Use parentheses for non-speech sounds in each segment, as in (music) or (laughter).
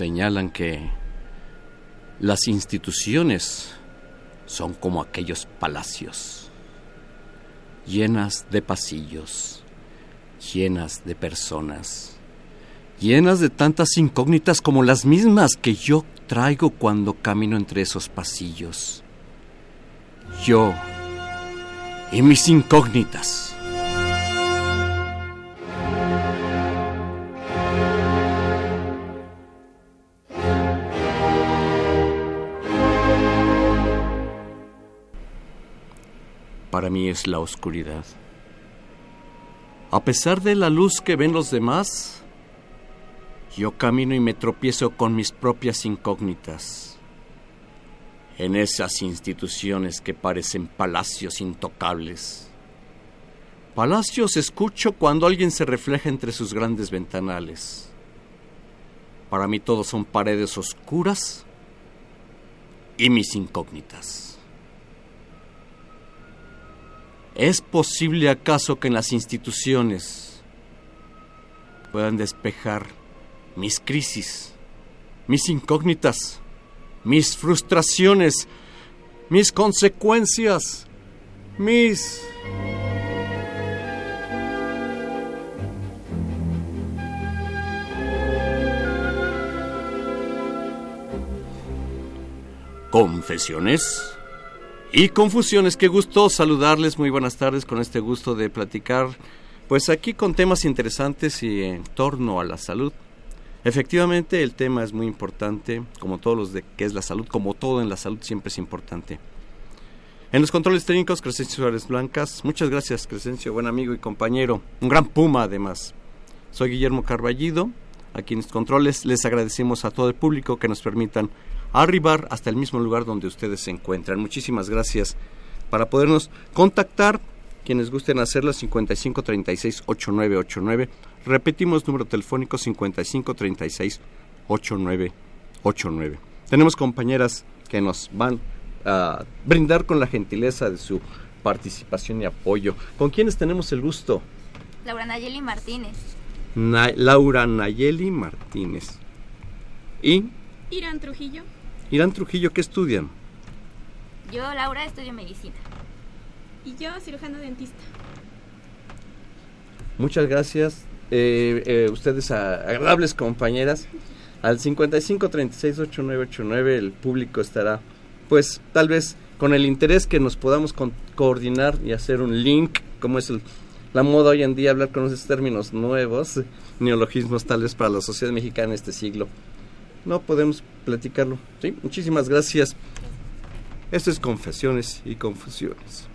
Señalan que las instituciones son como aquellos palacios, llenas de pasillos, llenas de personas, llenas de tantas incógnitas como las mismas que yo traigo cuando camino entre esos pasillos. Yo y mis incógnitas. Para mí es la oscuridad. A pesar de la luz que ven los demás, yo camino y me tropiezo con mis propias incógnitas. En esas instituciones que parecen palacios intocables. Palacios escucho cuando alguien se refleja entre sus grandes ventanales. Para mí todos son paredes oscuras y mis incógnitas. ¿Es posible acaso que en las instituciones puedan despejar mis crisis, mis incógnitas, mis frustraciones, mis consecuencias, mis... Confesiones y confusiones. Qué gusto saludarles, muy buenas tardes con este gusto de platicar, pues aquí con temas interesantes y en torno a la salud. Efectivamente, el tema es muy importante, como todos los de que es la salud, como todo en la salud siempre es importante. En los controles técnicos, Crescencio Suárez Blancas. Muchas gracias, Crescencio, buen amigo y compañero. Un gran puma, además. Soy Guillermo Carballido. Aquí en los controles les agradecemos a todo el público que nos permitan arribar hasta el mismo lugar donde ustedes se encuentran. Muchísimas gracias para podernos contactar. Quienes gusten hacerlo, 55 36 8989. Repetimos número telefónico 55 36 8989. Tenemos compañeras que nos van a brindar con la gentileza de su participación y apoyo. ¿Con quiénes tenemos el gusto? Laura Nayeli Martínez. Laura Nayeli Martínez. ¿Y? Irán Trujillo. Irán Trujillo, ¿qué estudian? Yo, Laura, estudio medicina. Y yo, cirujano dentista. Muchas gracias. Eh, eh, ustedes, agradables compañeras. Al 55 36 8989 el público estará, pues, tal vez con el interés que nos podamos coordinar y hacer un link, como es la moda hoy en día, hablar con esos términos nuevos, neologismos tal vez para la sociedad mexicana en este siglo no podemos platicarlo. ¿sí? Muchísimas gracias. Esto es Confesiones y Confusiones.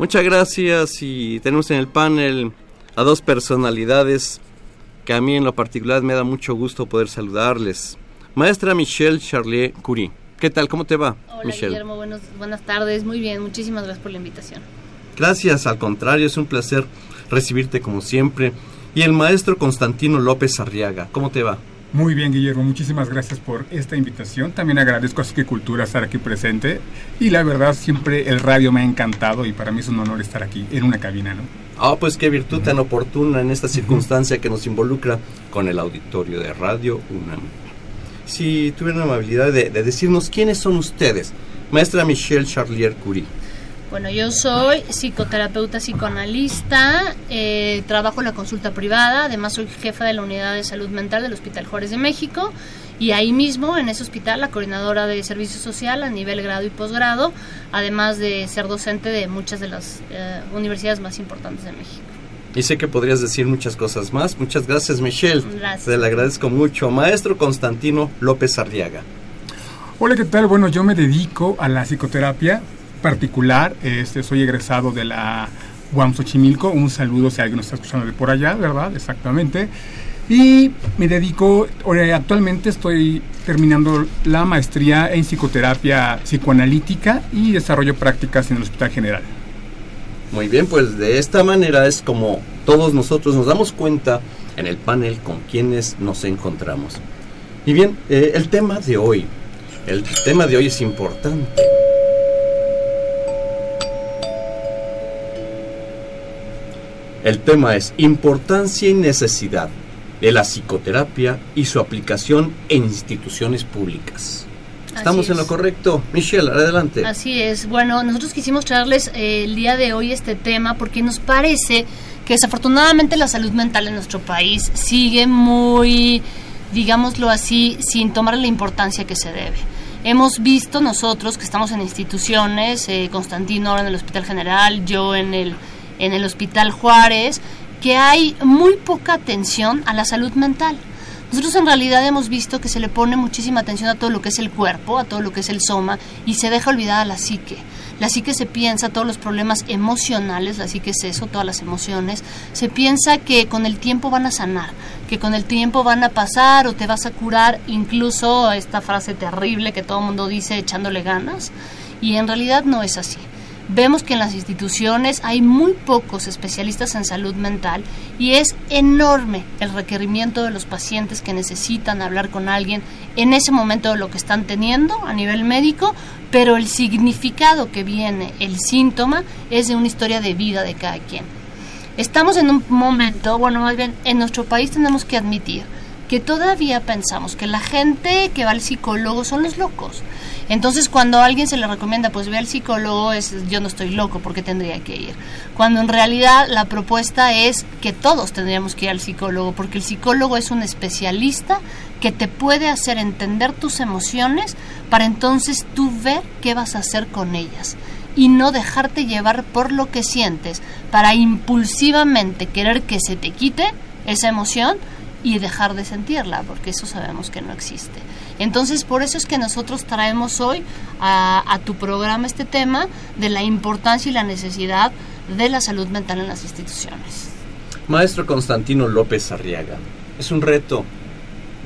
Muchas gracias y tenemos en el panel a dos personalidades que a mí en lo particular me da mucho gusto poder saludarles. Maestra Michelle Charlier Curie. ¿Qué tal? ¿Cómo te va, Hola, Michelle? Guillermo, buenas tardes. Muy bien, muchísimas gracias por la invitación. Gracias, al contrario, es un placer recibirte como siempre. Y el maestro Constantino López Arriaga, ¿cómo te va? Muy bien, Guillermo, muchísimas gracias por esta invitación. También agradezco a Suki Cultura estar aquí presente. Y la verdad, siempre el radio me ha encantado y para mí es un honor estar aquí en una cabina, ¿no? Ah, pues qué virtud tan oportuna en esta circunstancia que nos involucra con el auditorio de Radio UNAM. Si tuvieran la amabilidad de, de decirnos quiénes son ustedes, maestra Michelle Charlier Curie. Bueno, yo soy psicoterapeuta psicoanalista, eh, trabajo en la consulta privada, además soy jefa de la unidad de salud mental del Hospital Juárez de México y ahí mismo, en ese hospital, la coordinadora de servicio social a nivel grado y posgrado, además de ser docente de muchas de las eh, universidades más importantes de México. Y sé que podrías decir muchas cosas más. Muchas gracias, Michelle. Gracias. Te le agradezco mucho. Maestro Constantino López Arriaga. Hola, ¿qué tal? Bueno, yo me dedico a la psicoterapia particular. Este, soy egresado de la UAM Xochimilco. Un saludo si alguien nos está escuchando de por allá, ¿verdad? Exactamente. Y me dedico, actualmente estoy terminando la maestría en psicoterapia psicoanalítica y desarrollo prácticas en el Hospital General. Muy bien, pues de esta manera es como todos nosotros nos damos cuenta en el panel con quienes nos encontramos. Y bien, eh, el tema de hoy, el tema de hoy es importante. El tema es importancia y necesidad de la psicoterapia y su aplicación en instituciones públicas. Estamos en lo correcto. Michelle, adelante. Así es. Bueno, nosotros quisimos traerles eh, el día de hoy este tema porque nos parece que desafortunadamente la salud mental en nuestro país sigue muy, digámoslo así, sin tomar la importancia que se debe. Hemos visto nosotros que estamos en instituciones, eh, Constantino ahora en el Hospital General, yo en el, en el Hospital Juárez, que hay muy poca atención a la salud mental. Nosotros en realidad hemos visto que se le pone muchísima atención a todo lo que es el cuerpo, a todo lo que es el soma, y se deja olvidada la psique. La psique se piensa todos los problemas emocionales, la psique es eso, todas las emociones. Se piensa que con el tiempo van a sanar, que con el tiempo van a pasar o te vas a curar, incluso esta frase terrible que todo el mundo dice echándole ganas, y en realidad no es así. Vemos que en las instituciones hay muy pocos especialistas en salud mental y es enorme el requerimiento de los pacientes que necesitan hablar con alguien en ese momento de lo que están teniendo a nivel médico, pero el significado que viene, el síntoma, es de una historia de vida de cada quien. Estamos en un momento, bueno, más bien en nuestro país tenemos que admitir que todavía pensamos que la gente que va al psicólogo son los locos. Entonces, cuando alguien se le recomienda, pues ve al psicólogo, es yo no estoy loco, porque tendría que ir? Cuando en realidad la propuesta es que todos tendríamos que ir al psicólogo, porque el psicólogo es un especialista que te puede hacer entender tus emociones para entonces tú ver qué vas a hacer con ellas y no dejarte llevar por lo que sientes para impulsivamente querer que se te quite esa emoción y dejar de sentirla, porque eso sabemos que no existe. Entonces, por eso es que nosotros traemos hoy a, tu programa este tema de la importancia y la necesidad de la salud mental en las instituciones. Maestro Constantino López Arriaga, es un reto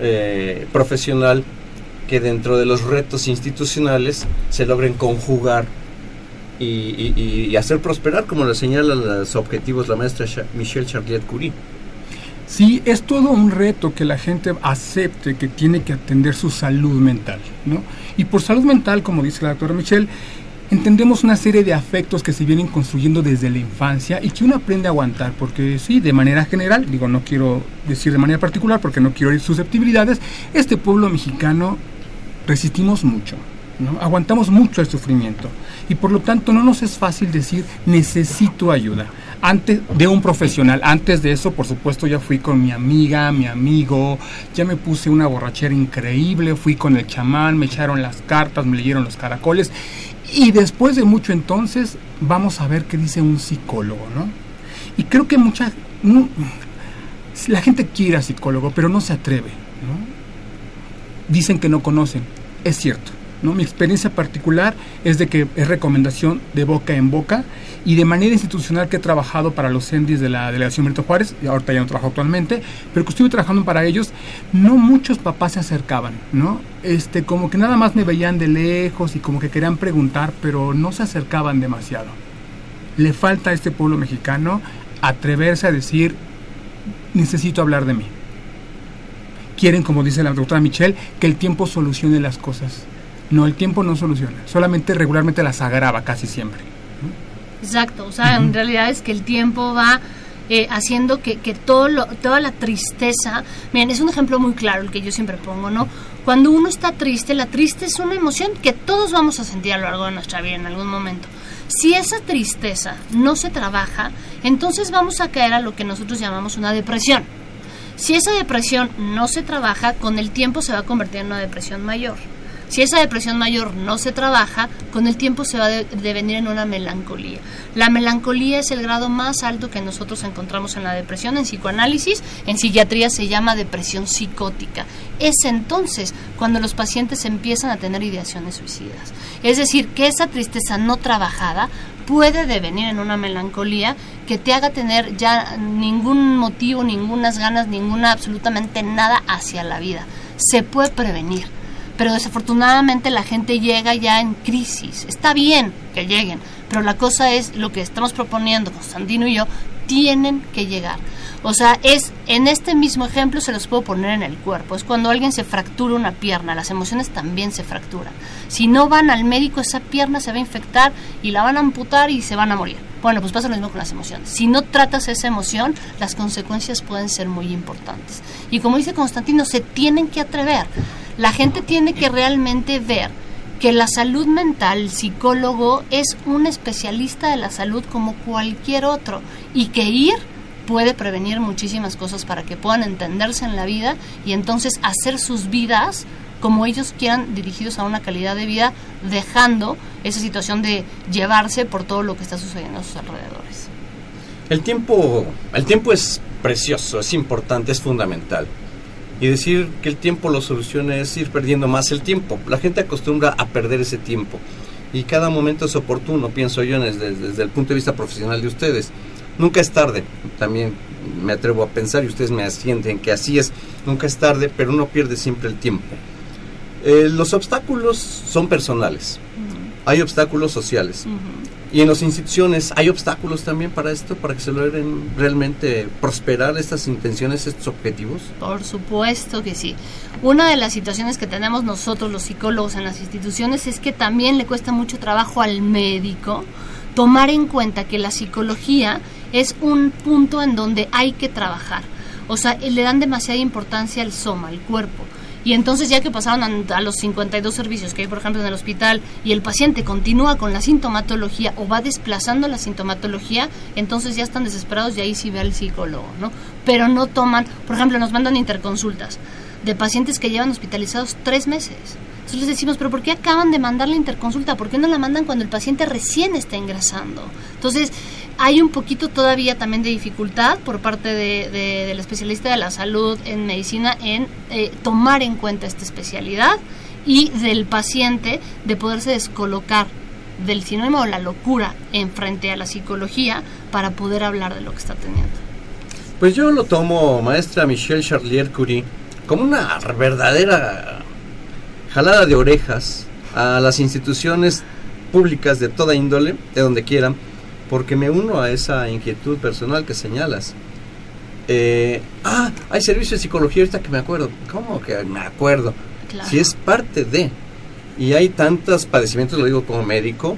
eh, profesional que dentro de los retos institucionales se logren conjugar y hacer prosperar, como lo señalan los objetivos la maestra Michelle Charlier Curie. Sí, es todo un reto que la gente acepte que tiene que atender su salud mental, ¿no? Y por salud mental, como dice la doctora Michelle, entendemos una serie de afectos que se vienen construyendo desde la infancia y que uno aprende a aguantar, porque sí, de manera general, digo, no quiero decir de manera particular porque no quiero ir susceptibilidades, este pueblo mexicano resistimos mucho, aguantamos mucho el sufrimiento y por lo tanto no nos es fácil decir necesito ayuda antes de un profesional. Antes de eso, por supuesto, ya fui con mi amiga, mi amigo, ya me puse una borrachera increíble, fui con el chamán, me echaron las cartas, me leyeron los caracoles. Y después de mucho entonces, vamos a ver qué dice un psicólogo, ¿no? Y creo que mucha... La gente quiere a psicólogo, pero no se atreve. Dicen que no conocen. Es cierto. ¿No? Mi experiencia particular es de que es recomendación de boca en boca y de manera institucional que he trabajado para los CENDIS de la Delegación Benito Juárez, y ahorita ya no trabajo actualmente, pero que estuve trabajando para ellos, no muchos papás se acercaban, ¿no? Este, como que nada más me veían de lejos y como que querían preguntar, pero no se acercaban demasiado. Le falta a este pueblo mexicano atreverse a decir, necesito hablar de mí. quieren, como dice la doctora Michelle, que el tiempo solucione las cosas. No, el tiempo no soluciona, solamente regularmente las agrava casi siempre. Exacto, o sea, en realidad es que el tiempo va eh, haciendo que, que todo lo, toda la tristeza, miren, es un ejemplo muy claro el que yo siempre pongo, ¿no? Cuando uno está triste, la triste es una emoción que todos vamos a sentir a lo largo de nuestra vida en algún momento. Si esa tristeza no se trabaja, entonces vamos a caer a lo que nosotros llamamos una depresión. Si esa depresión no se trabaja, con el tiempo se va a convertir en una depresión mayor. Si esa depresión mayor no se trabaja, con el tiempo se va a devenir en una melancolía. La melancolía es el grado más alto que nosotros encontramos en la depresión. En psicoanálisis, en psiquiatría se llama depresión psicótica. Es entonces cuando los pacientes empiezan a tener ideaciones suicidas. Es decir, que esa tristeza no trabajada puede devenir en una melancolía que te haga tener ya ningún motivo, ningunas ganas, ninguna absolutamente nada hacia la vida. Se puede prevenir pero desafortunadamente la gente llega ya en crisis. Está bien que lleguen, pero la cosa es lo que estamos proponiendo Constantino y yo, tienen que llegar. O sea, es en este mismo ejemplo se los puedo poner en el cuerpo. Es cuando alguien se fractura una pierna, las emociones también se fracturan. Si no van al médico, esa pierna se va a infectar y la van a amputar y se van a morir. Bueno, pues pasa lo mismo con las emociones. Si no tratas esa emoción, las consecuencias pueden ser muy importantes. Y como dice Constantino, se tienen que atrever. La gente tiene que realmente ver que la salud mental, el psicólogo, es un especialista de la salud como cualquier otro y que ir puede prevenir muchísimas cosas para que puedan entenderse en la vida y entonces hacer sus vidas como ellos quieran dirigidos a una calidad de vida, dejando esa situación de llevarse por todo lo que está sucediendo a sus alrededores. El tiempo, el tiempo es precioso, es importante, es fundamental. Y decir que el tiempo lo soluciona es ir perdiendo más el tiempo. La gente acostumbra a perder ese tiempo. Y cada momento es oportuno, pienso yo, desde, desde el punto de vista profesional de ustedes. Nunca es tarde, también me atrevo a pensar y ustedes me asienten que así es, nunca es tarde, pero uno pierde siempre el tiempo. Eh, los obstáculos son personales, hay obstáculos sociales. Y en las instituciones hay obstáculos también para esto, para que se logren realmente prosperar estas intenciones, estos objetivos. Por supuesto que sí. Una de las situaciones que tenemos nosotros los psicólogos en las instituciones es que también le cuesta mucho trabajo al médico tomar en cuenta que la psicología es un punto en donde hay que trabajar. O sea, le dan demasiada importancia al soma, al cuerpo. Y entonces ya que pasaron a, los 52 servicios que hay, por ejemplo, en el hospital, y el paciente continúa con la sintomatología o va desplazando la sintomatología, entonces ya están desesperados y ahí sí ve al psicólogo, ¿no? Pero no toman, por ejemplo, nos mandan interconsultas de pacientes que llevan hospitalizados tres meses. Entonces les decimos, pero ¿por qué acaban de mandar la interconsulta? ¿Por qué no la mandan cuando el paciente recién está ingresando? Entonces, hay un poquito todavía también de dificultad por parte de, del especialista de la salud en medicina en eh, tomar en cuenta esta especialidad y del paciente de poderse descolocar del sinónimo de la locura en frente a la psicología para poder hablar de lo que está teniendo. Pues yo lo tomo, maestra Michelle Charlier Curie, como una verdadera jalada de orejas a las instituciones públicas de toda índole, de donde quieran, porque me uno a esa inquietud personal que señalas. Eh, ah, hay servicio de psicología ahorita que me acuerdo. ¿Cómo que me acuerdo? Si es parte de. Y hay tantos padecimientos, lo digo como médico,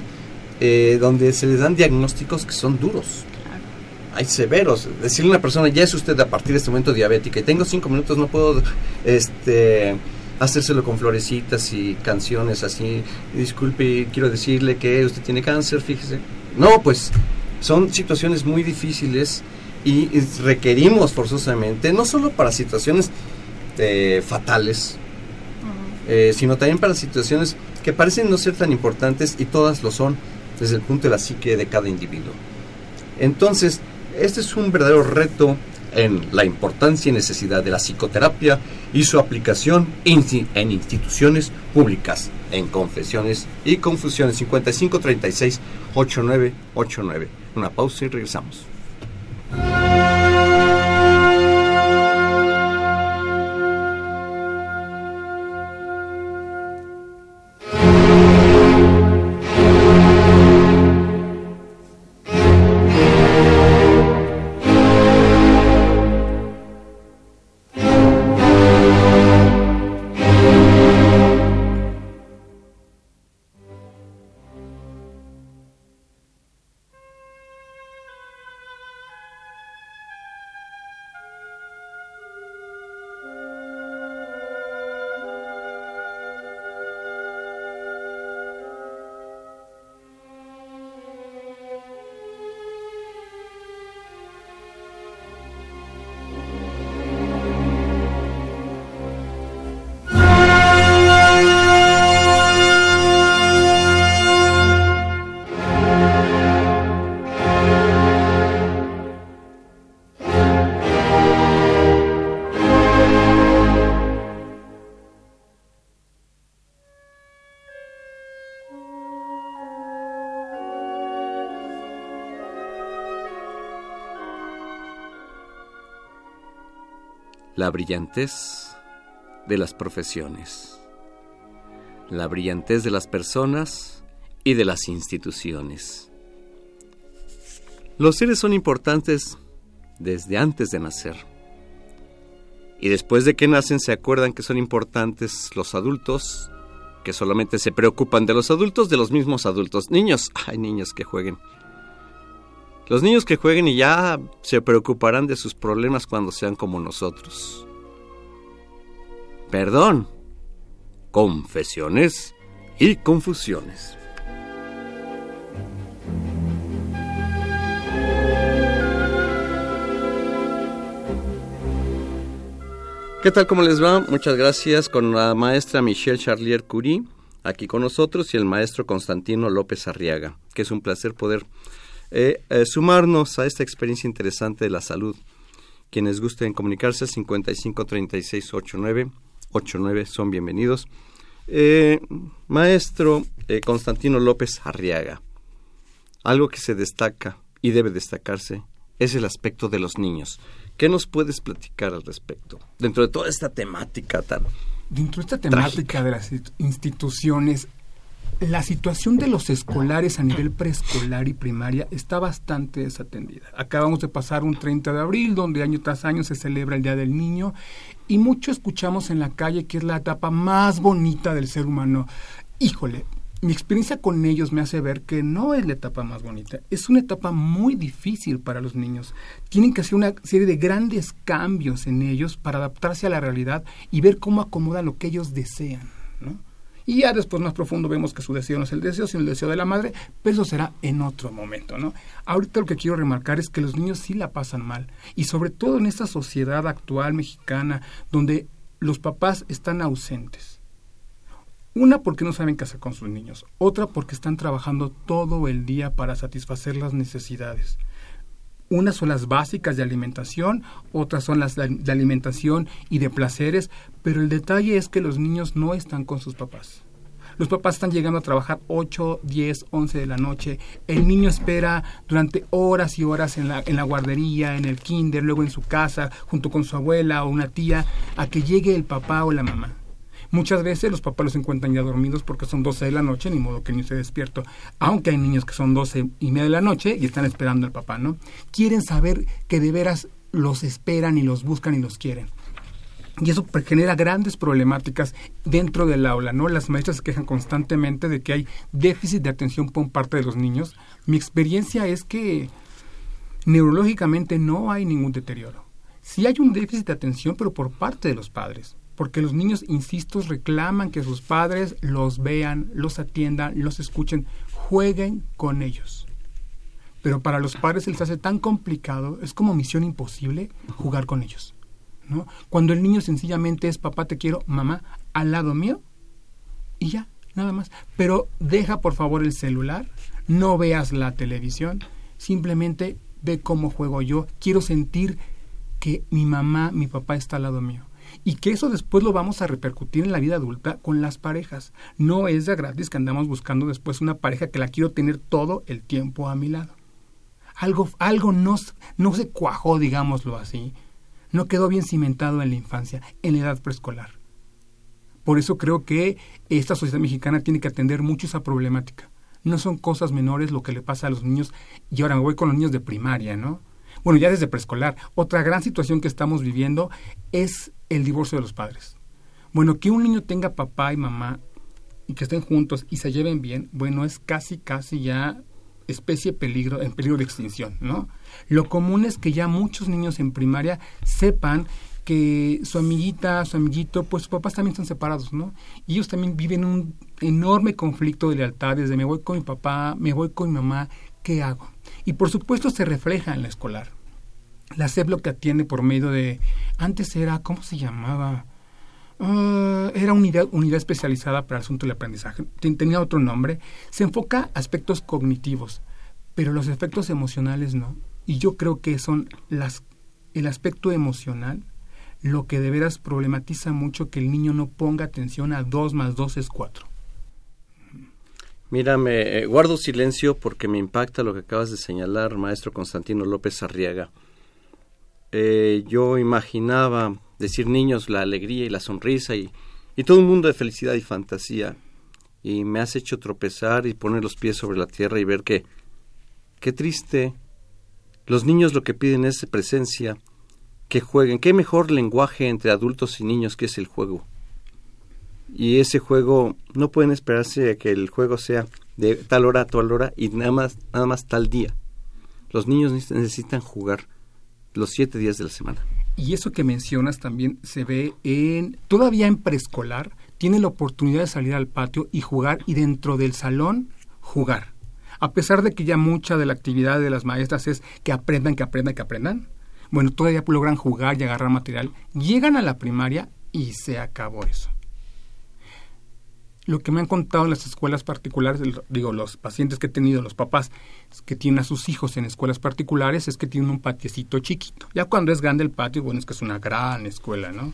eh, donde se les dan diagnósticos que son duros. Hay severos. Decirle a una persona, ya es usted a partir de este momento diabética y tengo cinco minutos, no puedo este, hacérselo con florecitas y canciones así. Disculpe, quiero decirle que usted tiene cáncer, fíjese no, pues son situaciones muy difíciles y requerimos forzosamente, no solo para situaciones eh, fatales, eh, sino también para situaciones que parecen no ser tan importantes y todas lo son desde el punto de la psique de cada individuo. Entonces, este es un verdadero reto en la importancia y necesidad de la psicoterapia y su aplicación en instituciones públicas, en confesiones y confusiones 5536 8989. Una pausa y regresamos. La brillantez de las profesiones, la brillantez de las personas y de las instituciones. Los seres son importantes desde antes de nacer. Y después de que nacen se acuerdan que son importantes los adultos, que solamente se preocupan de los adultos, de los mismos adultos. Niños, hay niños que jueguen. Los niños que jueguen y ya se preocuparán de sus problemas cuando sean como nosotros. Perdón. Confesiones y confusiones. ¿Qué tal? ¿Cómo les va? Muchas gracias con la maestra Michelle Charlier Curie aquí con nosotros y el maestro Constantino López Arriaga, que es un placer poder eh, eh, sumarnos a esta experiencia interesante de la salud. Quienes gusten comunicarse, 55 36 89 89 son bienvenidos. Eh, maestro Constantino López Arriaga, algo que se destaca y debe destacarse es el aspecto de los niños. ¿Qué nos puedes platicar al respecto? Dentro de toda esta temática tan... Dentro de esta temática de las instituciones, la situación de los escolares a nivel preescolar y primaria está bastante desatendida. Acabamos de pasar un 30 de abril, donde año tras año se celebra el Día del Niño, y mucho escuchamos en la calle que es la etapa más bonita del ser humano. Híjole, mi experiencia con ellos me hace ver que no es la etapa más bonita, es una etapa muy difícil para los niños. Tienen que hacer una serie de grandes cambios en ellos para adaptarse a la realidad y ver cómo acomoda lo que ellos desean, ¿no? Y ya después más profundo vemos que su deseo no es el deseo, sino el deseo de la madre, pero eso será en otro momento, ¿no? Ahorita lo que quiero remarcar es que los niños sí la pasan mal, y sobre todo en esta sociedad actual mexicana, donde los papás están ausentes una porque no saben qué hacer con sus niños, otra porque están trabajando todo el día para satisfacer las necesidades. Unas son las básicas de alimentación, otras son las de alimentación y de placeres, pero el detalle es que los niños no están con sus papás. Los papás están llegando a trabajar 8, 10, 11 de la noche. El niño espera durante horas y horas en la, en la guardería, en el kinder, luego en su casa, junto con su abuela o una tía, a que llegue el papá o la mamá. Muchas veces los papás los encuentran ya dormidos porque son 12 de la noche, ni modo que niño se despierto. Aunque hay niños que son 12 y media de la noche y están esperando al papá, ¿no? Quieren saber que de veras los esperan y los buscan y los quieren. Y eso genera grandes problemáticas dentro del aula, ¿no? Las maestras se quejan constantemente de que hay déficit de atención por parte de los niños. Mi experiencia es que neurológicamente no hay ningún deterioro. Sí hay un déficit de atención, pero por parte de los padres porque los niños, insisto, reclaman que sus padres los vean, los atiendan, los escuchen, jueguen con ellos. Pero para los padres se les hace tan complicado, es como misión imposible jugar con ellos. ¿no? Cuando el niño sencillamente es papá te quiero, mamá, al lado mío, y ya, nada más. Pero deja por favor el celular, no veas la televisión, simplemente ve cómo juego yo, quiero sentir que mi mamá, mi papá está al lado mío y que eso después lo vamos a repercutir en la vida adulta con las parejas. No es de gratis que andamos buscando después una pareja que la quiero tener todo el tiempo a mi lado. Algo, algo no, no se cuajó, digámoslo así. No quedó bien cimentado en la infancia, en la edad preescolar. Por eso creo que esta sociedad mexicana tiene que atender mucho esa problemática. No son cosas menores lo que le pasa a los niños. Y ahora me voy con los niños de primaria, ¿no? Bueno, ya desde preescolar. Otra gran situación que estamos viviendo es el divorcio de los padres. Bueno, que un niño tenga papá y mamá y que estén juntos y se lleven bien, bueno, es casi, casi ya especie peligro, en peligro de extinción, ¿no? Lo común es que ya muchos niños en primaria sepan que su amiguita, su amiguito, pues sus papás también están separados, ¿no? Y ellos también viven un enorme conflicto de lealtades, de me voy con mi papá, me voy con mi mamá, ¿qué hago? Y por supuesto se refleja en la escolar. La CEP lo que atiende por medio de... Antes era, ¿cómo se llamaba? Uh, era unidad, unidad especializada para el asunto del aprendizaje. Tenía otro nombre. Se enfoca aspectos cognitivos, pero los efectos emocionales no. Y yo creo que son las, el aspecto emocional lo que de veras problematiza mucho que el niño no ponga atención a 2 más 2 es 4. Mira, me eh, guardo silencio porque me impacta lo que acabas de señalar, maestro Constantino López Arriaga. Eh, yo imaginaba decir niños la alegría y la sonrisa y, y todo un mundo de felicidad y fantasía. Y me has hecho tropezar y poner los pies sobre la tierra y ver que, qué triste, los niños lo que piden es presencia, que jueguen. ¿Qué mejor lenguaje entre adultos y niños que es el juego? Y ese juego, no pueden esperarse que el juego sea de tal hora a tal hora y nada más, nada más tal día. Los niños necesitan jugar los siete días de la semana. Y eso que mencionas también se ve en, todavía en preescolar, tiene la oportunidad de salir al patio y jugar y dentro del salón jugar. A pesar de que ya mucha de la actividad de las maestras es que aprendan, que aprendan, que aprendan, bueno, todavía logran jugar y agarrar material, llegan a la primaria y se acabó eso. Lo que me han contado en las escuelas particulares, digo, los pacientes que he tenido, los papás que tienen a sus hijos en escuelas particulares, es que tienen un patiecito chiquito. Ya cuando es grande el patio, bueno, es que es una gran escuela, ¿no?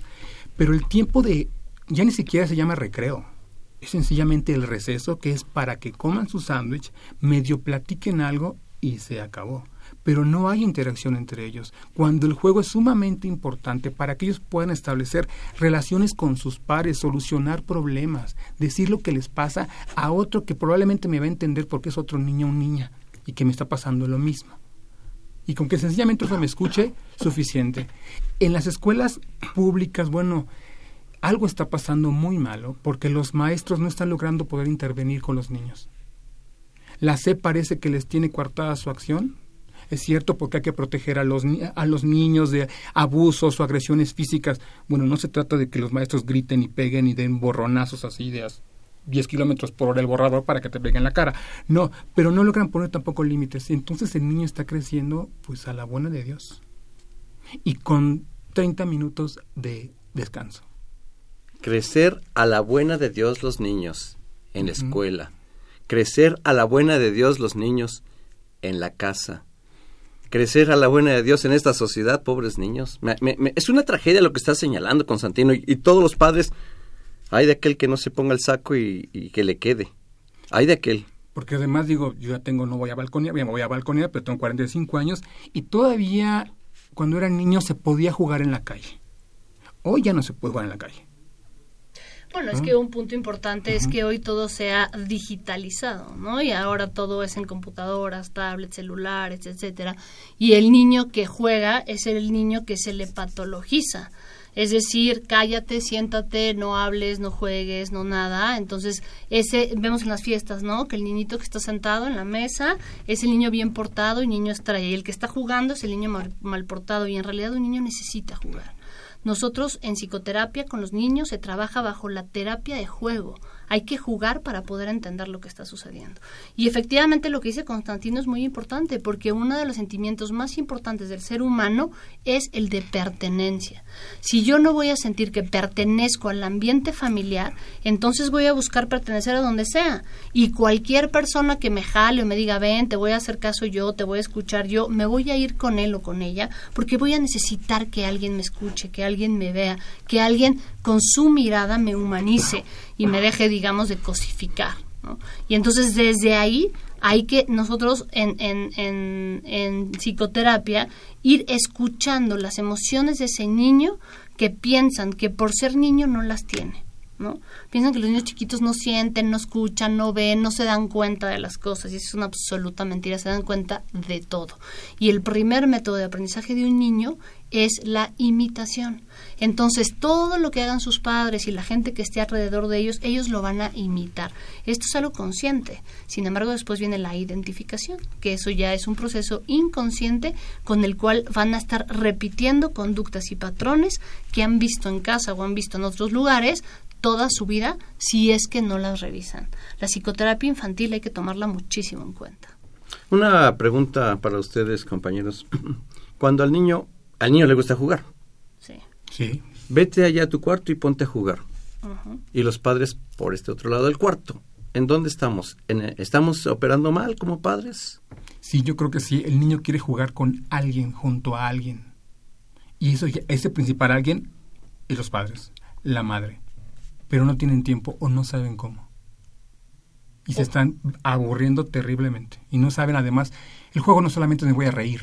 Pero el tiempo de, ya ni siquiera se llama recreo, es sencillamente el receso que es para que coman su sándwich, medio platiquen algo y se acabó pero no hay interacción entre ellos, cuando el juego es sumamente importante para que ellos puedan establecer relaciones con sus pares, solucionar problemas, decir lo que les pasa a otro que probablemente me va a entender porque es otro niño o niña y que me está pasando lo mismo. Y con que sencillamente eso me escuche, suficiente. En las escuelas públicas, bueno, algo está pasando muy malo porque los maestros no están logrando poder intervenir con los niños. La C parece que les tiene coartada su acción es cierto porque hay que proteger a los, a los niños de abusos o agresiones físicas. Bueno, no se trata de que los maestros griten y peguen y den borronazos así de 10 kilómetros por hora el borrador para que te peguen la cara. No, pero no logran poner tampoco límites. Entonces el niño está creciendo pues a la buena de Dios. Y con 30 minutos de descanso. Crecer a la buena de Dios los niños en la escuela. Crecer a la buena de Dios los niños en la casa crecer a la buena de Dios en esta sociedad, pobres niños. es una tragedia lo que está señalando Constantino y, todos los padres. Hay de aquel que no se ponga el saco y, que le quede. Hay de aquel. Porque además digo, yo ya tengo, no voy a balconear, voy a balconear, pero tengo 45 años y todavía cuando era niño se podía jugar en la calle. Hoy ya no se puede jugar en la calle. Bueno, es que un punto importante es que hoy todo se ha digitalizado, ¿no? Y ahora todo es en computadoras, tablets, celulares, etcétera. Y el niño que juega es el niño que se le patologiza. Es decir, cállate, siéntate, no hables, no jueges, no nada. Entonces, ese vemos en las fiestas, ¿no? Que el niñito que está sentado en la mesa es el niño bien portado y niño extrae. Y el que está jugando es el niño mal portado. Y en realidad un niño necesita jugar. Nosotros en psicoterapia con los niños se trabaja bajo la terapia de juego. Hay que jugar para poder entender lo que está sucediendo. Y efectivamente lo que dice Constantino es muy importante porque uno de los sentimientos más importantes del ser humano es el de pertenencia. Si yo no voy a sentir que pertenezco al ambiente familiar, entonces voy a buscar pertenecer a donde sea. Y cualquier persona que me jale o me diga, ven, te voy a hacer caso yo, te voy a escuchar yo, me voy a ir con él o con ella porque voy a necesitar que alguien me escuche, que alguien me vea, que alguien con su mirada me humanice y me deje, digamos, de cosificar. Y entonces desde ahí hay que nosotros en, en, en, en, psicoterapia ir escuchando las emociones de ese niño que piensan que por ser niño no las tiene. ¿no? Piensan que los niños chiquitos no sienten, no escuchan, no ven, no se dan cuenta de las cosas y eso es una absoluta mentira, se dan cuenta de todo. Y el primer método de aprendizaje de un niño es la imitación. Entonces, todo lo que hagan sus padres y la gente que esté alrededor de ellos, ellos lo van a imitar. Esto es algo consciente. Sin embargo, después viene la identificación, que eso ya es un proceso inconsciente con el cual van a estar repitiendo conductas y patrones que han visto en casa o han visto en otros lugares toda su vida si es que no las revisan. La psicoterapia infantil hay que tomarla muchísimo en cuenta. Una pregunta para ustedes, compañeros. (clears throat) Cuando al niño al niño le gusta jugar. Sí. Vete allá a tu cuarto y ponte a jugar. Y los padres por este otro lado del cuarto. ¿En dónde estamos? ¿Estamos operando mal como padres? Sí, yo creo que sí. El niño quiere jugar con alguien, junto a alguien. Y eso, ese principal alguien es los padres, la madre. Pero no tienen tiempo o no saben cómo. Y se están aburriendo terriblemente. Y no saben además, el juego no solamente me voy a reír,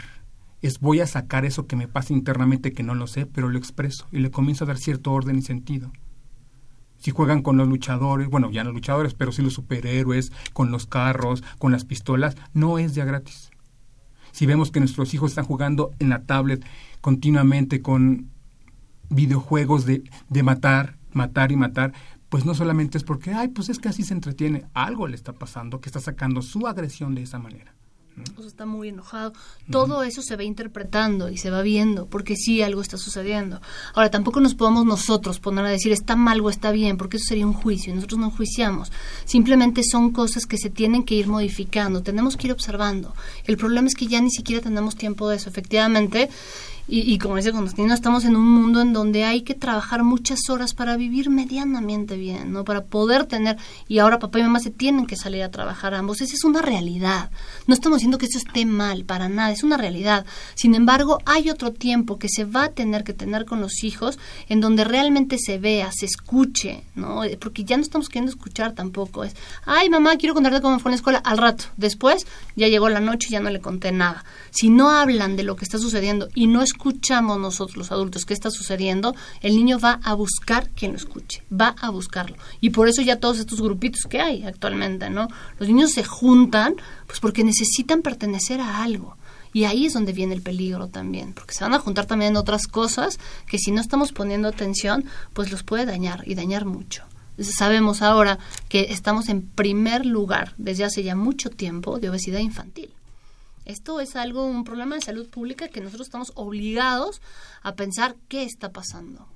es voy a sacar eso que me pasa internamente que no lo sé, pero lo expreso y le comienzo a dar cierto orden y sentido. Si juegan con los luchadores, bueno, ya no luchadores, pero sí los superhéroes, con los carros, con las pistolas, no es ya gratis. Si vemos que nuestros hijos están jugando en la tablet continuamente con videojuegos de, de matar, matar y matar, pues no solamente es porque, ay, pues es que así se entretiene, algo le está pasando que está sacando su agresión de esa manera está muy enojado. Todo eso se va interpretando y se va viendo, porque sí algo está sucediendo. Ahora, tampoco nos podemos nosotros poner a decir está mal o está bien, porque eso sería un juicio, y nosotros no enjuiciamos. Simplemente son cosas que se tienen que ir modificando, tenemos que ir observando. El problema es que ya ni siquiera tenemos tiempo de eso. Efectivamente, y, como dice Constantino, estamos en un mundo en donde hay que trabajar muchas horas para vivir medianamente bien, ¿no? Para poder tener, y ahora papá y mamá se tienen que salir a trabajar ambos. Esa es una realidad. No estamos diciendo que eso esté mal, para nada, es una realidad. Sin embargo, hay otro tiempo que se va a tener que tener con los hijos en donde realmente se vea, se escuche, ¿no? Porque ya no estamos queriendo escuchar tampoco. Es, ay mamá, quiero contarte cómo fue en la escuela al rato. Después, ya llegó la noche y ya no le conté nada. Si no hablan de lo que está sucediendo y no escuchamos nosotros los adultos qué está sucediendo, el niño va a buscar quien lo escuche, va a buscarlo. Y por eso ya todos estos grupitos que hay actualmente, ¿no? Los niños se juntan pues porque necesitan pertenecer a algo. Y ahí es donde viene el peligro también, porque se van a juntar también otras cosas que si no estamos poniendo atención, pues los puede dañar y dañar mucho. Sabemos ahora que estamos en primer lugar desde hace ya mucho tiempo de obesidad infantil. Esto es algo, un problema de salud pública que nosotros estamos obligados a pensar qué está pasando.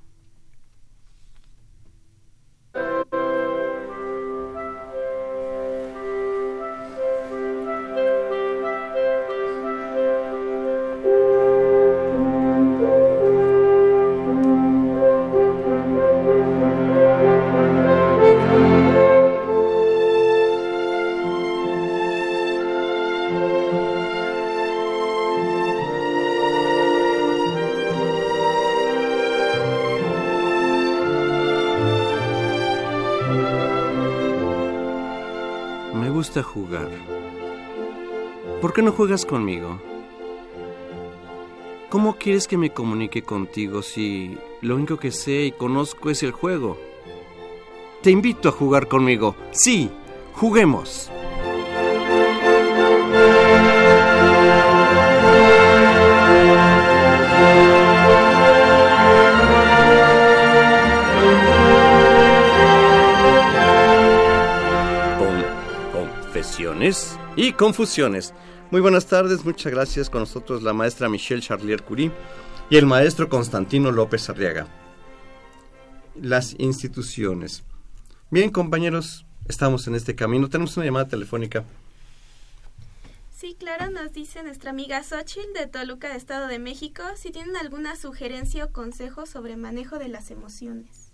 ¿Por qué no juegas conmigo? ¿Cómo quieres que me comunique contigo si lo único que sé y conozco es el juego? Te invito a jugar conmigo. Sí, juguemos. Y confusiones. Muy buenas tardes, muchas gracias con nosotros la maestra Michelle Charlier Curie y el maestro Constantino López Arriaga. Las instituciones. Bien, compañeros, estamos en este camino. Tenemos una llamada telefónica. Sí, claro, nos dice nuestra amiga Xochitl de Toluca, de Estado de México, si tienen alguna sugerencia o consejo sobre manejo de las emociones.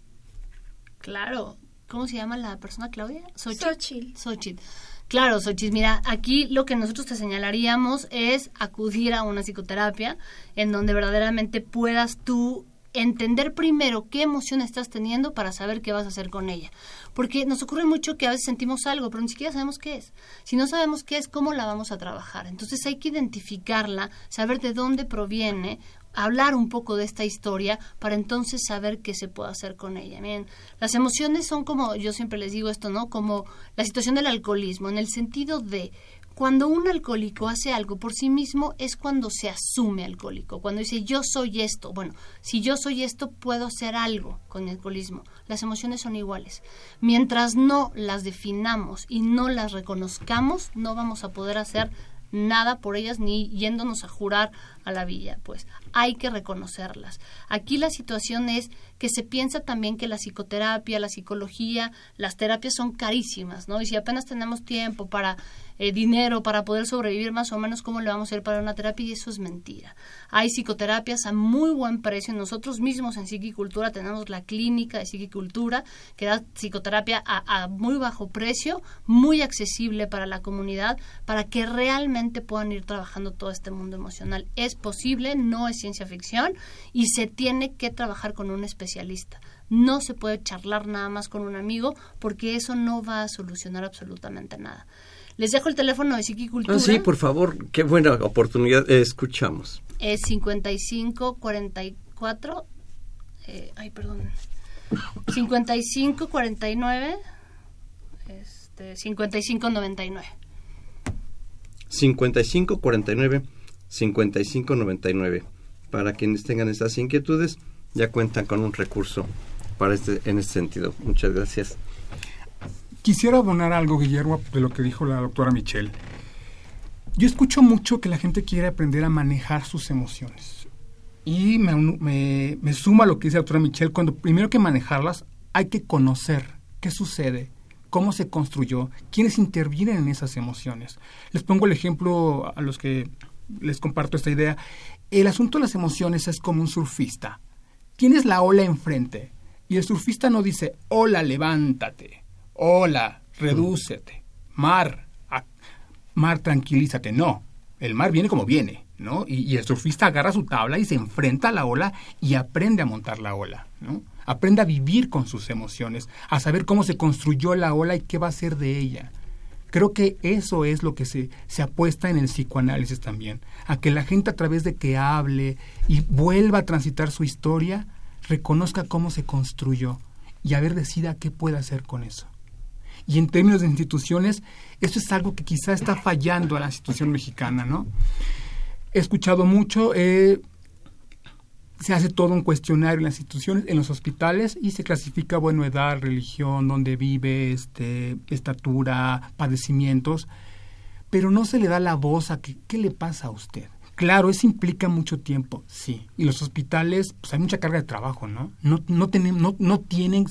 Claro. ¿Cómo se llama la persona, Claudia? Xochitl. Xochitl. Claro, Sochis, mira, aquí lo que nosotros te señalaríamos es acudir a una psicoterapia en donde verdaderamente puedas tú entender primero qué emoción estás teniendo para saber qué vas a hacer con ella. Porque nos ocurre mucho que a veces sentimos algo, pero ni siquiera sabemos qué es. Si no sabemos qué es, ¿cómo la vamos a trabajar? Entonces hay que identificarla, saber de dónde proviene, hablar un poco de esta historia para entonces saber qué se puede hacer con ella. Miren, las emociones son como, yo siempre les digo esto, ¿no? Como la situación del alcoholismo, en el sentido de cuando un alcohólico hace algo por sí mismo es cuando se asume alcohólico, cuando dice yo soy esto. Bueno, si yo soy esto, puedo hacer algo con el alcoholismo. Las emociones son iguales. Mientras no las definamos y no las reconozcamos, no vamos a poder hacer nada por ellas ni yéndonos a jurar a la villa, pues hay que reconocerlas. Aquí la situación es que se piensa también que la psicoterapia, la psicología, las terapias son carísimas, ¿no? Y si apenas tenemos tiempo para eh, dinero para poder sobrevivir más o menos cómo le vamos a hacer para una terapia y eso es mentira. Hay psicoterapias a muy buen precio. Nosotros mismos en Psiquicultura tenemos la clínica de Psiquicultura que da psicoterapia a, a muy bajo precio, muy accesible para la comunidad, para que realmente puedan ir trabajando todo este mundo emocional. Es posible, no es ciencia ficción y se tiene que trabajar con un especialista. No se puede charlar nada más con un amigo porque eso no va a solucionar absolutamente nada. Les dejo el teléfono de Psiquicultura. Ah, sí, por favor, qué buena oportunidad. Eh, escuchamos. Es 55 44. Eh, ay, perdón. 55 49. Este, 55 99. 55 49 55 99. Para quienes tengan estas inquietudes, ya cuentan con un recurso para este, en este sentido. Muchas gracias. Quisiera abonar algo, Guillermo, de lo que dijo la doctora Michelle. Yo escucho mucho que la gente quiere aprender a manejar sus emociones. Y me, me, me suma lo que dice la doctora Michelle, cuando primero que manejarlas hay que conocer qué sucede, cómo se construyó, quiénes intervienen en esas emociones. Les pongo el ejemplo a los que les comparto esta idea. El asunto de las emociones es como un surfista. Tienes la ola enfrente y el surfista no dice, hola, levántate hola, redúcete, mar, mar, tranquilízate. No, el mar viene como viene, ¿no? Y, el surfista agarra su tabla y se enfrenta a la ola y aprende a montar la ola, ¿no? Aprende a vivir con sus emociones, a saber cómo se construyó la ola y qué va a ser de ella. Creo que eso es lo que se, se apuesta en el psicoanálisis también, a que la gente a través de que hable y vuelva a transitar su historia, reconozca cómo se construyó y a ver decida qué puede hacer con eso. Y en términos de instituciones, eso es algo que quizá está fallando a la institución mexicana, ¿no? He escuchado mucho, eh, se hace todo un cuestionario en las instituciones, en los hospitales, y se clasifica, bueno, edad, religión, dónde vive, este, estatura, padecimientos, pero no se le da la voz a que, qué le pasa a usted. Claro, eso implica mucho tiempo, sí. Y los hospitales, pues hay mucha carga de trabajo, ¿no? No, no, tienen, no, no tienen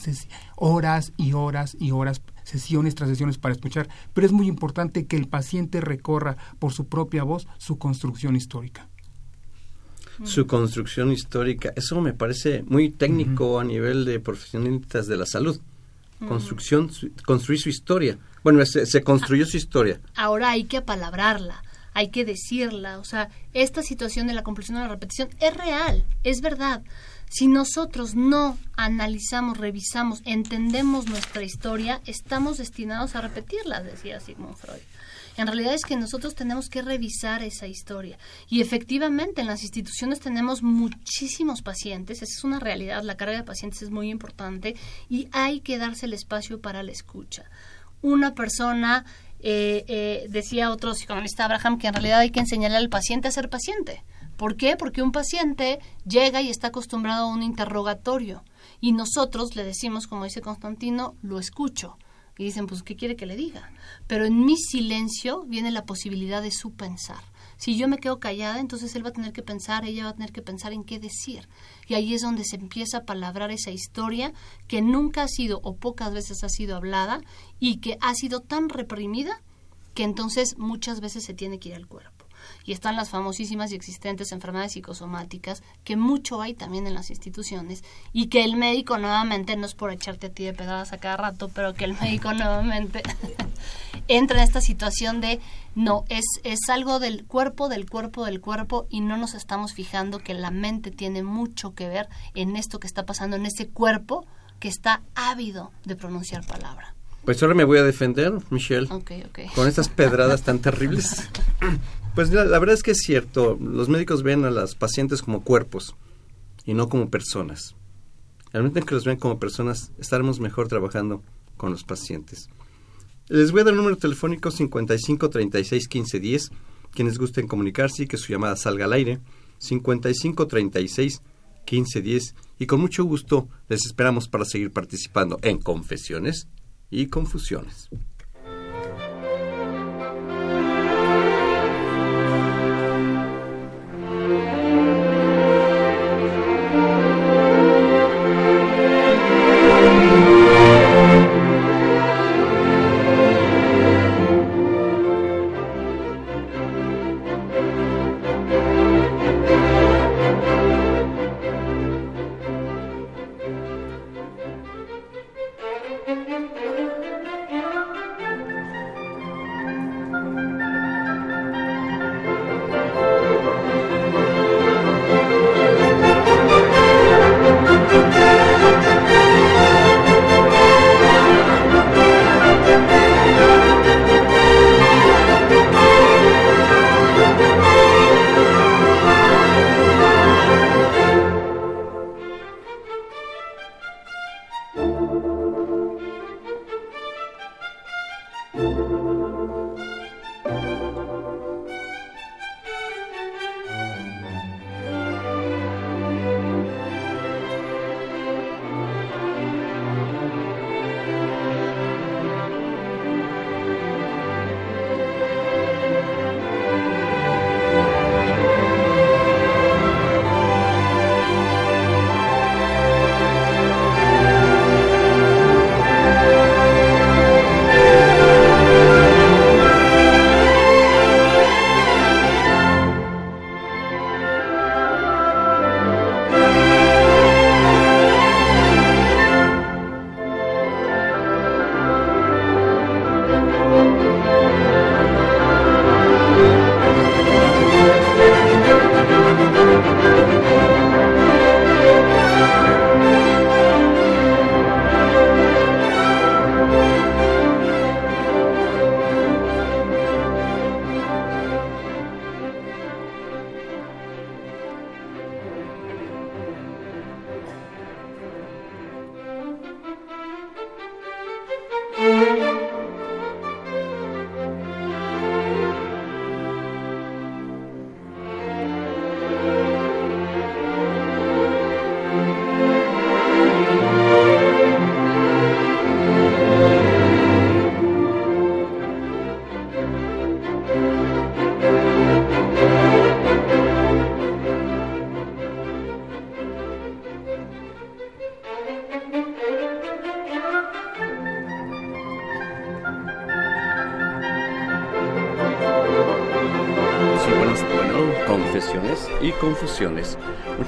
horas y horas y horas sesiones tras sesiones para escuchar, pero es muy importante que el paciente recorra por su propia voz su construcción histórica. Su construcción histórica, eso me parece muy técnico a nivel de profesionistas de la salud. Construcción, construir su historia. Bueno, se, se construyó su historia. Ahora hay que apalabrarla hay que decirla. O sea, esta situación de la compulsión de la repetición es real, es verdad. Si nosotros no analizamos, revisamos, entendemos nuestra historia, estamos destinados a repetirla, decía Sigmund Freud. En realidad es que nosotros tenemos que revisar esa historia. Y efectivamente en las instituciones tenemos muchísimos pacientes, esa es una realidad, la carga de pacientes es muy importante y hay que darse el espacio para la escucha. Una persona, eh, eh, decía otro psicoanalista Abraham, que en realidad hay que enseñarle al paciente a ser paciente ¿Por qué? Porque un paciente llega y está acostumbrado a un interrogatorio y nosotros le decimos, como dice Constantino, lo escucho. Y dicen, pues, ¿qué quiere que le diga? Pero en mi silencio viene la posibilidad de su pensar. Si yo me quedo callada, entonces él va a tener que pensar, ella va a tener que pensar en qué decir. Y ahí es donde se empieza a palabrar esa historia que nunca ha sido o pocas veces ha sido hablada y que ha sido tan reprimida que entonces muchas veces se tiene que ir al cuerpo y están las famosísimas y existentes enfermedades psicosomáticas, que mucho hay también en las instituciones, y que el médico nuevamente, no es por echarte a ti de pedradas a cada rato, pero que el médico nuevamente (laughs) entra en esta situación de no, es, es algo del cuerpo, del cuerpo, del cuerpo, y no nos estamos fijando que la mente tiene mucho que ver en esto que está pasando en ese cuerpo que está ávido de pronunciar palabra. Pues ahora me voy a defender, Michelle, con estas pedradas tan terribles. (laughs) Pues la, verdad es que es cierto, los médicos ven a las pacientes como cuerpos y no como personas. Al momento en que los ven como personas, estaremos mejor trabajando con los pacientes. Les voy a dar el número telefónico 55 36 15 10. Quienes gusten comunicarse y que su llamada salga al aire. 55 36 15 10. Y con mucho gusto les esperamos para seguir participando en confesiones y confusiones.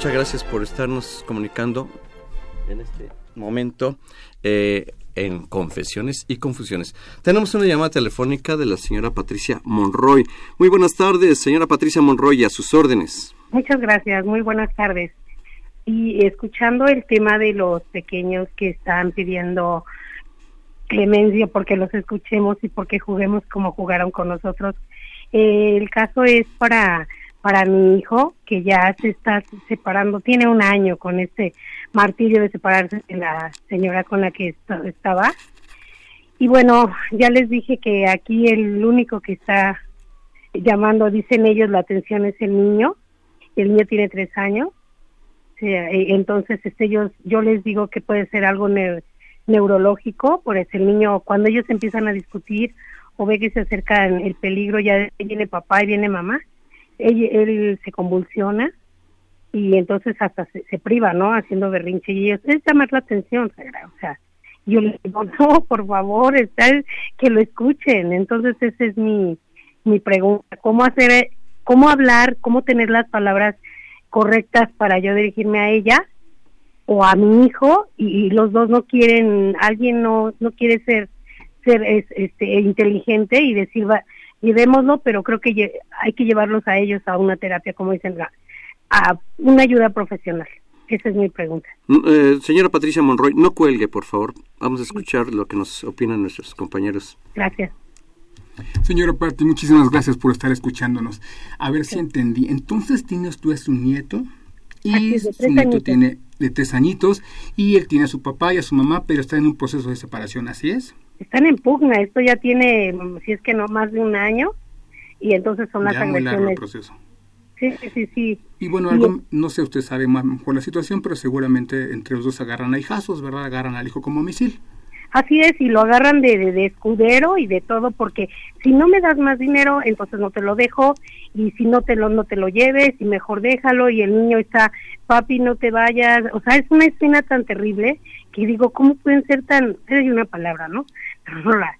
Muchas gracias por estarnos comunicando en este momento eh, en confesiones y confusiones. Tenemos una llamada telefónica de la señora Patricia Monroy. Muy buenas tardes, señora Patricia Monroy, a sus órdenes. Muchas gracias, muy buenas tardes. Y escuchando el tema de los pequeños que están pidiendo clemencia porque los escuchemos y porque juguemos como jugaron con nosotros, eh, el caso es para para mi hijo que ya se está separando, tiene un año con este martirio de separarse de la señora con la que estaba. Y bueno, ya les dije que aquí el único que está llamando, dicen ellos, la atención es el niño. El niño tiene tres años. Entonces, este, yo, yo les digo que puede ser algo neurológico, por eso el niño, cuando ellos empiezan a discutir o ve que se acerca el peligro, ya viene papá y viene mamá, él, él se convulsiona y entonces hasta se, priva, ¿no? Haciendo berrinche y es llamar la atención, o sea, yo le digo, (laughs) no, por favor, está que lo escuchen. Entonces esa es mi, mi pregunta, ¿cómo hacer, cómo hablar, cómo tener las palabras correctas para yo dirigirme a ella o a mi hijo y, los dos no quieren, alguien no, no quiere ser ser este inteligente y decir va, llevémoslo, pero creo que hay que llevarlos a ellos a una terapia, como dicen, a una ayuda profesional. Esa es mi pregunta. Mm, eh, señora Patricia Monroy, no cuelgue, por favor. Vamos a escuchar lo que nos opinan nuestros compañeros. Gracias. Señora Pati, muchísimas gracias por estar escuchándonos. A ver si entendí. Entonces tienes tú a su nieto y su nieto tiene de tres añitos y él tiene a su papá y a su mamá, pero está en un proceso de separación, ¿así es? Están en pugna. Esto ya tiene, si es que no, más de un año. Y entonces son las agresiones. proceso. Sí, sí, sí. Y bueno, algo, no sé, usted sabe más por la situación, pero seguramente entre los dos agarran a hijazos, ¿verdad? Agarran al hijo como misil. Así es, y lo agarran de, de, escudero y de todo, porque si no me das más dinero, entonces no te lo dejo, y si no te lo, no te lo lleves, y mejor déjalo, y el niño está, papi, no te vayas, o sea, es una escena tan terrible que digo, ¿cómo pueden ser tan, es una palabra, ¿no?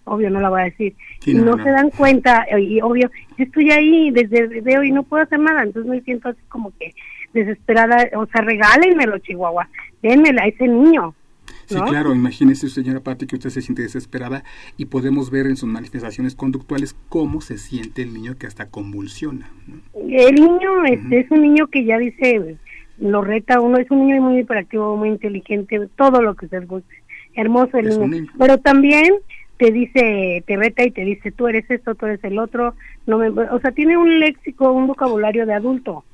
obvio no la voy a decir, y no, se dan cuenta, y obvio, yo estoy ahí desde veo y no puedo hacer nada, entonces me siento así como que desesperada, o sea, regálenmelo, Chihuahua, denmela a ese niño. Sí, claro, imagínese, señora Patti, que usted se siente desesperada y podemos ver en sus manifestaciones conductuales cómo se siente el niño que hasta convulsiona. El niño este, es un niño que ya dice, lo reta uno, es un niño muy hiperactivo, muy inteligente, todo lo que se guste hermoso el niño. Pero también te dice, te reta y te dice, tú eres esto, tú eres el otro. No me, o sea, tiene un léxico, un vocabulario de adulto.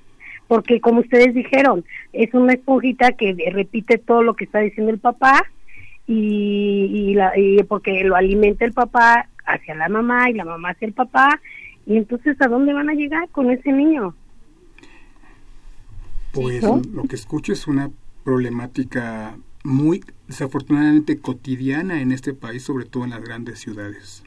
Porque como ustedes dijeron, es una esponjita que repite todo lo que está diciendo el papá y, y, la, y porque lo alimenta el papá hacia la mamá y la mamá hacia el papá. Y entonces, ¿a dónde van a llegar con ese niño? Pues lo que escucho es una problemática muy desafortunadamente cotidiana en este país, sobre todo en las grandes ciudades.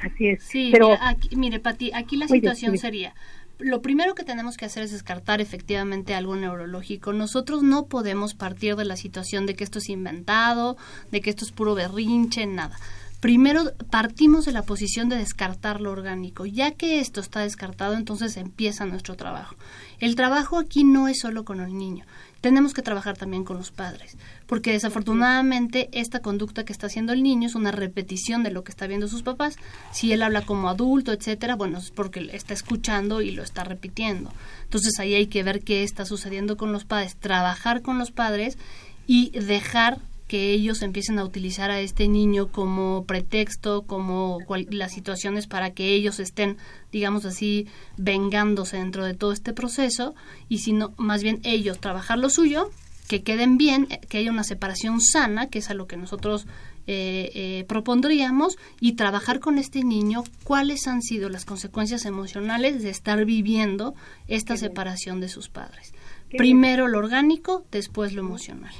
Así es. Sí, pero aquí, mire, Pati, aquí la situación sería, lo primero que tenemos que hacer es descartar efectivamente algo neurológico. Nosotros no podemos partir de la situación de que esto es inventado, de que esto es puro berrinche, nada. Primero partimos de la posición de descartar lo orgánico. Ya que esto está descartado, entonces empieza nuestro trabajo. El trabajo aquí no es solo con el niño tenemos que trabajar también con los padres, porque desafortunadamente esta conducta que está haciendo el niño es una repetición de lo que está viendo sus papás. Si él habla como adulto, etcétera, bueno, es porque está escuchando y lo está repitiendo. Entonces ahí hay que ver qué está sucediendo con los padres, trabajar con los padres y dejar que ellos empiecen a utilizar a este niño como pretexto, como las situaciones para que ellos estén, digamos así, vengándose dentro de todo este proceso, y sino más bien ellos trabajar lo suyo, que queden bien, eh, que haya una separación sana, que es a lo que nosotros eh, eh, propondríamos, y trabajar con este niño cuáles han sido las consecuencias emocionales de estar viviendo esta separación de sus padres. Primero lo orgánico, después lo emocional.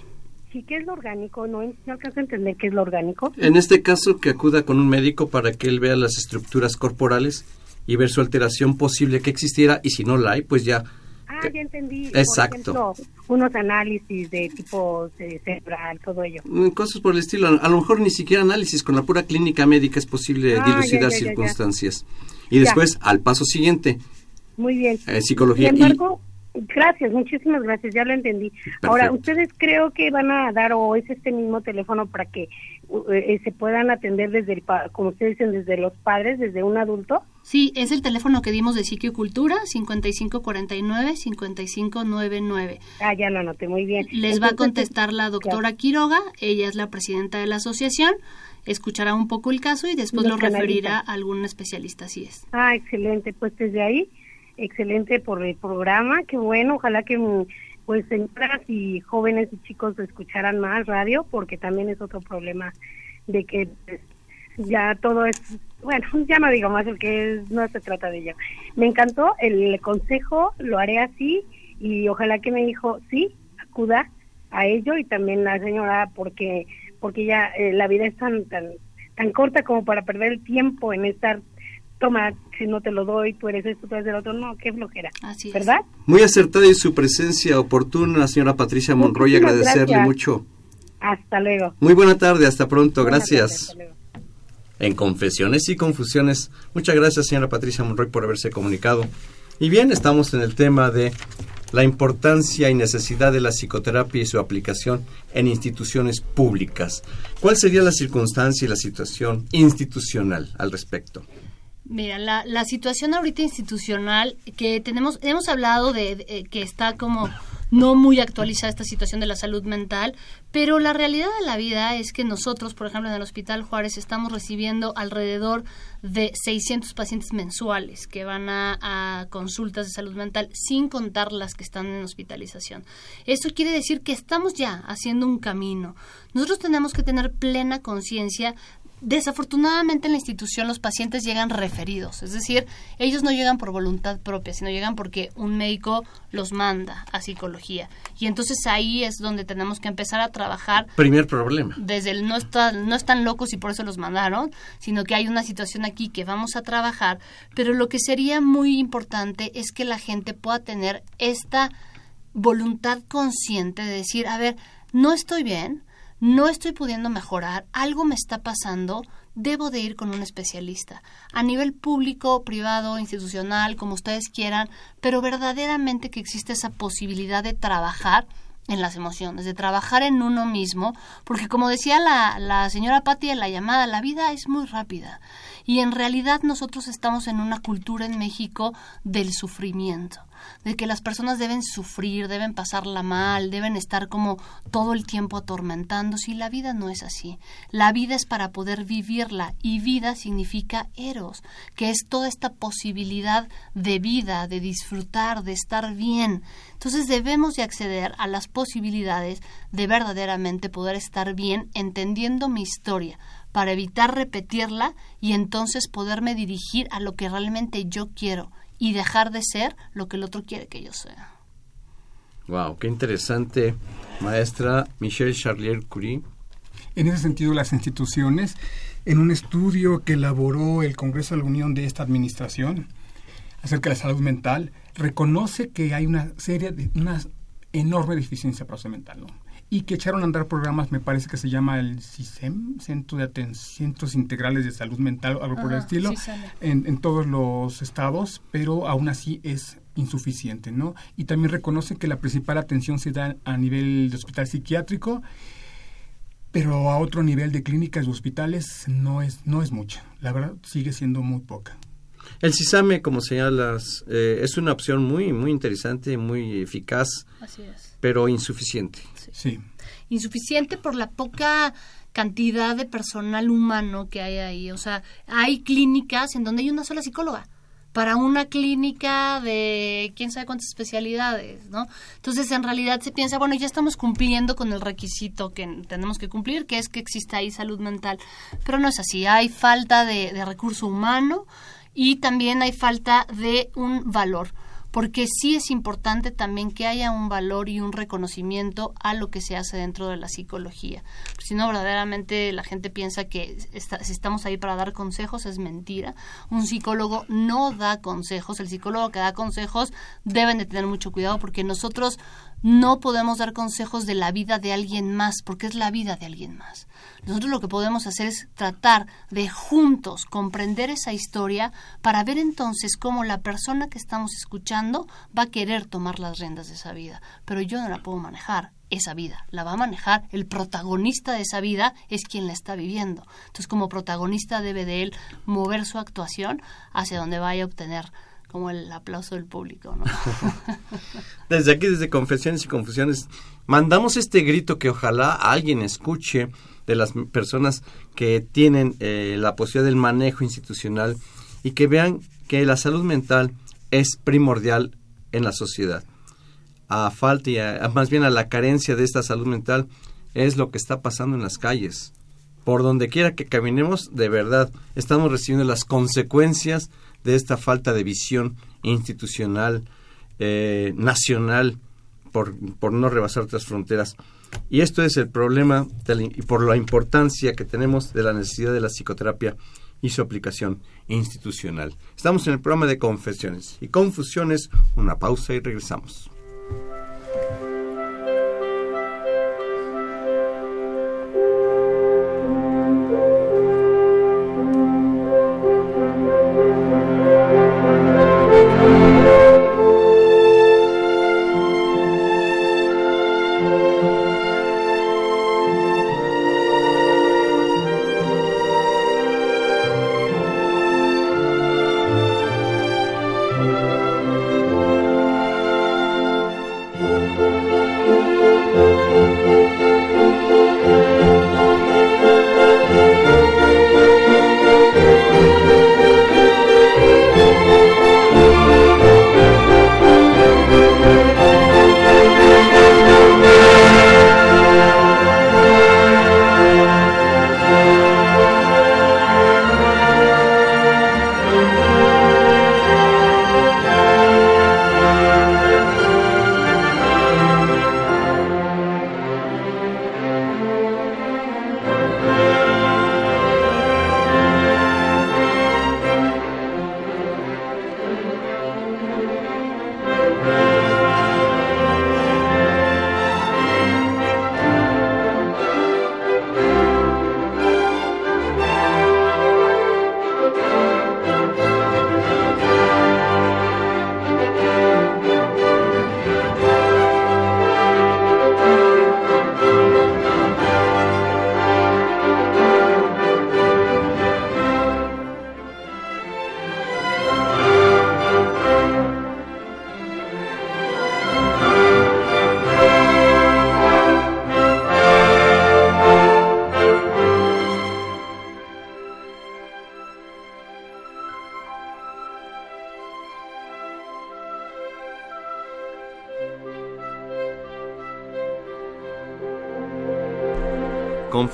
¿Y qué es lo orgánico? No, no alcanzo a entender qué es lo orgánico. En este caso, que acuda con un médico para que él vea las estructuras corporales y ver su alteración posible que existiera y si no la hay, pues ya... Ah, ya entendí. Exacto. Por ejemplo, unos análisis de tipo cerebral, todo ello. Mm, cosas por el estilo. A lo mejor ni siquiera análisis, con la pura clínica médica es posible ah, dilucidar circunstancias. Y después, al paso siguiente, Muy bien. Eh, psicología. Sin embargo, gracias, muchísimas gracias, ya lo entendí. Ahora, ¿ustedes creo que van a dar o es este mismo teléfono para que eh, se puedan atender desde el, como ustedes dicen, desde los padres, desde un adulto? Sí, es el teléfono que dimos de Psiquiocultura, 5549-5599. Ah, ya lo anoté, muy bien. Les va a contestar la doctora Quiroga, ella es la presidenta de la asociación, escuchará un poco el caso y después lo referirá a algún especialista, así es. Ah, excelente, pues desde ahí, excelente por el programa, qué bueno, ojalá que pues señoras y jóvenes y chicos escucharan más radio, porque también es otro problema de que pues, ya todo es, bueno, (laughs) ya no digo más porque no se trata de ello. Me encantó el consejo, lo haré así y ojalá que me dijo, sí, acuda a ello y también la señora porque porque ya eh, la vida es tan tan tan corta como para perder el tiempo en estar toma, si no te lo doy, tú eres esto, tú eres el otro, no, qué flojera. Así ¿Verdad? Muy acertada y su presencia oportuna, señora Patricia Monroy, agradecerle mucho. Hasta luego. Muy buena tarde, hasta pronto, gracias. en Confesiones y Confusiones, muchas gracias, señora Patricia Monroy, por haberse comunicado. Y bien, estamos en el tema de la importancia y necesidad de la psicoterapia y su aplicación en instituciones públicas. ¿Cuál sería la circunstancia y la situación institucional al respecto? Mira, la, la situación ahorita institucional que tenemos, hemos hablado de, eh, que está como no muy actualizada esta situación de la salud mental, pero la realidad de la vida es que nosotros, por ejemplo, en el Hospital Juárez estamos recibiendo alrededor de 600 pacientes mensuales que van a, a, consultas de salud mental, sin contar las que están en hospitalización. Eso quiere decir que estamos ya haciendo un camino. Nosotros tenemos que tener plena conciencia Desafortunadamente en la institución los pacientes llegan referidos, es decir, ellos no llegan por voluntad propia, sino llegan porque un médico los manda a psicología. Y entonces ahí es donde tenemos que empezar a trabajar. Primer problema. Desde el no, están, no están locos y por eso los mandaron, sino que hay una situación aquí que vamos a trabajar, pero lo que sería muy importante es que la gente pueda tener esta voluntad consciente de decir, a ver, no estoy bien, no estoy pudiendo mejorar, algo me está pasando, debo de ir con un especialista, a nivel público, privado, institucional, como ustedes quieran, pero verdaderamente que existe esa posibilidad de trabajar en las emociones, de trabajar en uno mismo, porque como decía la, señora Patti en la llamada, la vida es muy rápida y en realidad nosotros estamos en una cultura en México del sufrimiento de que las personas deben sufrir, deben pasarla mal, deben estar como todo el tiempo atormentándose y la vida no es así. La vida es para poder vivirla y vida significa eros, que es toda esta posibilidad de vida, de disfrutar, de estar bien. Entonces debemos de acceder a las posibilidades de verdaderamente poder estar bien entendiendo mi historia para evitar repetirla y entonces poderme dirigir a lo que realmente yo quiero y dejar de ser lo que el otro quiere que yo sea. Wow, qué interesante, maestra Michelle Charlier Curie. En ese sentido, las instituciones, en un estudio que elaboró el Congreso de la Unión de esta administración acerca de la salud mental, reconoce que hay una serie de una enorme deficiencia mental, ¿no? Y que echaron a andar programas, me parece que se llama el CISEM, Centro de Atención, Centros Integrales de Salud Mental, algo por el estilo, en, en, todos los estados, pero aún así es insuficiente, ¿no? Y también reconoce que la principal atención se da a nivel de hospital psiquiátrico, pero a otro nivel de clínicas y hospitales no es, no es mucha, la verdad sigue siendo muy poca. El CISAME, como señalas, eh, es una opción muy, muy interesante, muy eficaz, pero insuficiente. Sí. Insuficiente por la poca cantidad de personal humano que hay ahí. O sea, hay clínicas en donde hay una sola psicóloga para una clínica de quién sabe cuántas especialidades, ¿no? Entonces, en realidad se piensa, bueno, ya estamos cumpliendo con el requisito que tenemos que cumplir, que es que exista ahí salud mental. Pero no es así, hay falta de, de recurso humano y también hay falta de un valor porque sí es importante también que haya un valor y un reconocimiento a lo que se hace dentro de la psicología. Si no, verdaderamente la gente piensa que si estamos ahí para dar consejos es mentira. Un psicólogo no da consejos, el psicólogo que da consejos deben de tener mucho cuidado porque nosotros no podemos dar consejos de la vida de alguien más, porque es la vida de alguien más. Nosotros lo que podemos hacer es tratar de juntos comprender esa historia para ver entonces cómo la persona que estamos escuchando va a querer tomar las riendas de esa vida. Pero yo no la puedo manejar, esa vida, la va a manejar el protagonista de esa vida es quien la está viviendo. Entonces como protagonista debe de él mover su actuación hacia donde vaya a obtener como el aplauso del público. ¿no? (laughs) desde aquí, desde Confesiones y Confusiones, mandamos este grito que ojalá alguien escuche de las personas que tienen eh, la posibilidad del manejo institucional y que vean que la salud mental es primordial en la sociedad. A falta y más bien a la carencia de esta salud mental es lo que está pasando en las calles. Por donde quiera que caminemos, de verdad, estamos recibiendo las consecuencias de esta falta de visión institucional, eh, nacional, por, por, no rebasar otras fronteras. Y esto es el problema y por la importancia que tenemos de la necesidad de la psicoterapia y su aplicación institucional. Estamos en el programa de confesiones y confusiones. Una pausa y regresamos.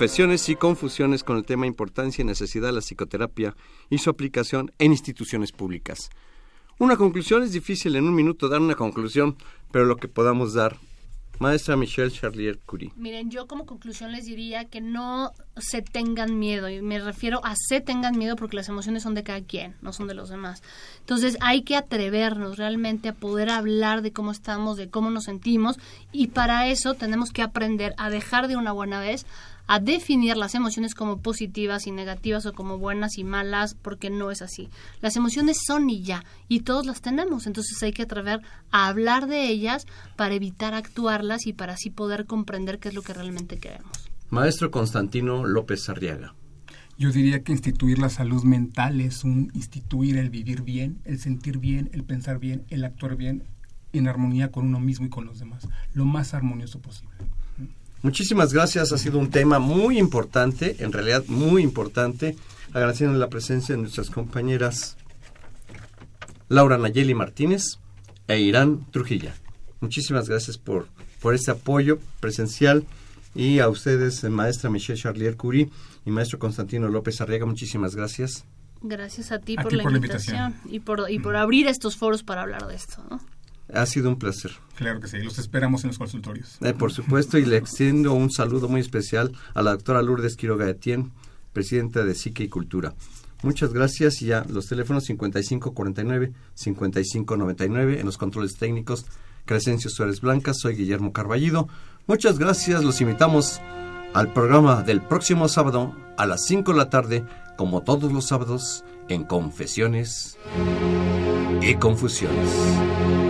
Confesiones y confusiones con el tema importancia y necesidad de la psicoterapia y su aplicación en instituciones públicas. Una conclusión es difícil en un minuto dar una conclusión, pero lo que podamos dar. Maestra Michelle Charlier Curie. Miren, yo como conclusión les diría que no se tengan miedo, y me refiero a se tengan miedo porque las emociones son de cada quien, no son de los demás. Entonces hay que atrevernos realmente a poder hablar de cómo estamos, de cómo nos sentimos, y para eso tenemos que aprender a dejar de una buena vez a definir las emociones como positivas y negativas o como buenas y malas, porque no es así. Las emociones son y ya, y todos las tenemos, entonces hay que atrever a hablar de ellas para evitar actuarlas y para así poder comprender qué es lo que realmente queremos. Maestro Constantino López Arriaga. Yo diría que instituir la salud mental es un instituir el vivir bien, el sentir bien, el pensar bien, el actuar bien en armonía con uno mismo y con los demás, lo más armonioso posible. Muchísimas gracias, ha sido un tema muy importante, en realidad muy importante, agradeciendo la presencia de nuestras compañeras Laura Nayeli Martínez e Irán Trujilla. Muchísimas gracias por, por este apoyo presencial y a ustedes, maestra Michelle Charlier Curie y maestro Constantino López Arriaga, muchísimas gracias. Gracias a ti, por, la invitación, y por, y por abrir estos foros para hablar de esto. ¿no? Ha sido un placer. Claro que sí, los esperamos en los consultorios. Eh, por supuesto, y le extiendo un saludo muy especial a la doctora Lourdes Quiroga Etienne, presidenta de Psique y Cultura. Muchas gracias y ya los teléfonos 5549-5599 en los controles técnicos Crescencio Suárez Blanca, soy Guillermo Carballido. Muchas gracias, los invitamos al programa del próximo sábado a las 5 de la tarde, como todos los sábados, en Confesiones y Confusiones.